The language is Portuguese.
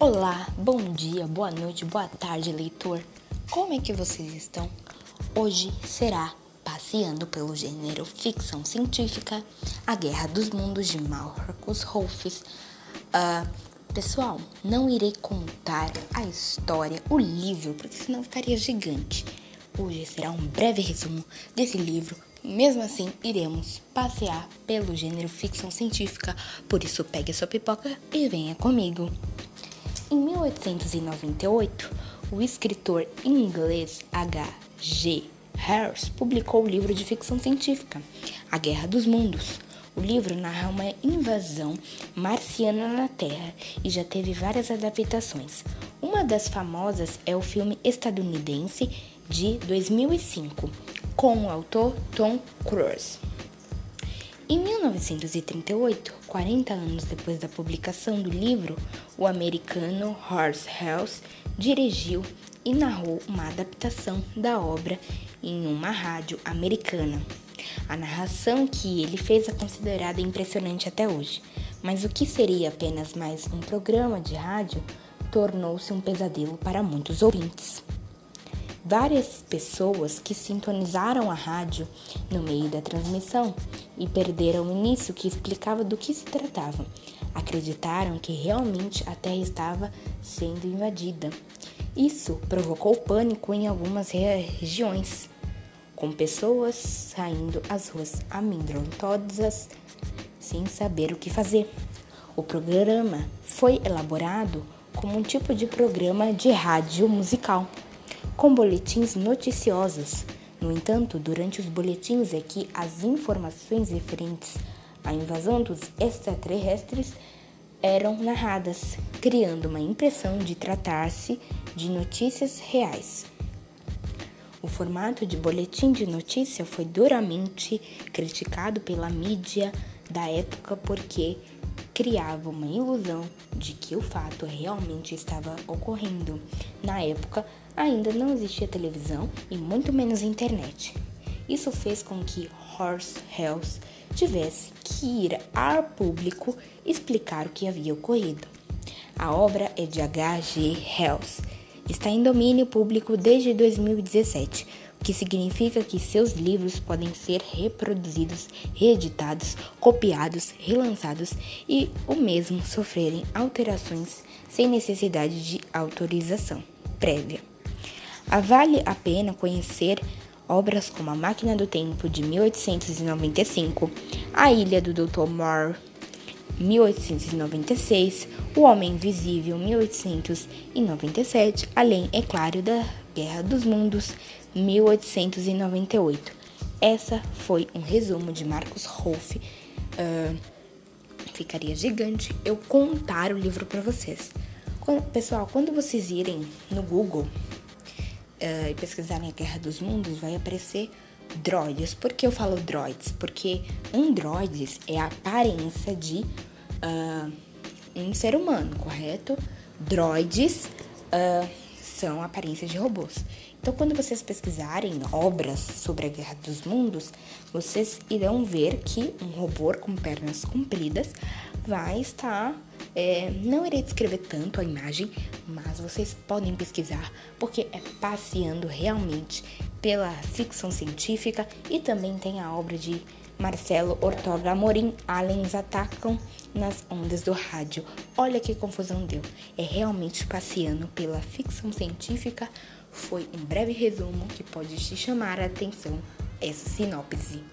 Olá, bom dia, boa noite, boa tarde, leitor. Como é que vocês estão? Hoje será passeando pelo gênero ficção científica, A Guerra dos Mundos de Marcus Rolfes. Uh, pessoal, não irei contar a história, o livro, porque senão ficaria gigante. Hoje será um breve resumo desse livro. Mesmo assim, iremos passear pelo gênero ficção científica. Por isso, pegue a sua pipoca e venha comigo. Em 1898, o escritor inglês H. G. Harris publicou o livro de ficção científica A Guerra dos Mundos. O livro narra uma invasão marciana na Terra e já teve várias adaptações. Uma das famosas é o filme estadunidense de 2005, com o autor Tom Cruise. Em 1938, 40 anos depois da publicação do livro, o americano Horace Hells dirigiu e narrou uma adaptação da obra em uma rádio americana. A narração que ele fez é considerada impressionante até hoje, mas o que seria apenas mais um programa de rádio tornou-se um pesadelo para muitos ouvintes. Várias pessoas que sintonizaram a rádio no meio da transmissão e perderam o início que explicava do que se tratava. Acreditaram que realmente a Terra estava sendo invadida. Isso provocou pânico em algumas regiões, com pessoas saindo às ruas amedrontosas sem saber o que fazer. O programa foi elaborado como um tipo de programa de rádio musical com boletins noticiosos. No entanto, durante os boletins é que as informações referentes à invasão dos extraterrestres eram narradas, criando uma impressão de tratar-se de notícias reais. O formato de boletim de notícia foi duramente criticado pela mídia da época porque criava uma ilusão de que o fato realmente estava ocorrendo. Na época, ainda não existia televisão e muito menos internet. Isso fez com que Horst Helles tivesse que ir ao público explicar o que havia ocorrido. A obra é de H.G. Helles. Está em domínio público desde 2017 o que significa que seus livros podem ser reproduzidos, reeditados, copiados, relançados e o mesmo sofrerem alterações sem necessidade de autorização prévia. Vale a pena conhecer obras como A Máquina do Tempo de 1895, A Ilha do Dr. Moore 1896, O Homem Invisível 1897, além, é claro, da Guerra dos Mundos 1898. Essa foi um resumo de Marcos Rolf. Uh, ficaria gigante eu contar o livro para vocês. Pessoal, quando vocês irem no Google uh, e pesquisarem a Guerra dos Mundos, vai aparecer droids. Por que eu falo droids? Porque androides é a aparência de uh, um ser humano, correto? Droids uh, são aparências de robôs. Então, quando vocês pesquisarem obras sobre a Guerra dos Mundos, vocês irão ver que um robô com pernas compridas vai estar. É, não irei descrever tanto a imagem, mas vocês podem pesquisar porque é passeando realmente pela ficção científica e também tem a obra de Marcelo Ortoga Amorim, aliens atacam nas ondas do rádio. Olha que confusão deu. É realmente passeando pela ficção científica. Foi um breve resumo que pode te chamar a atenção essa sinopse.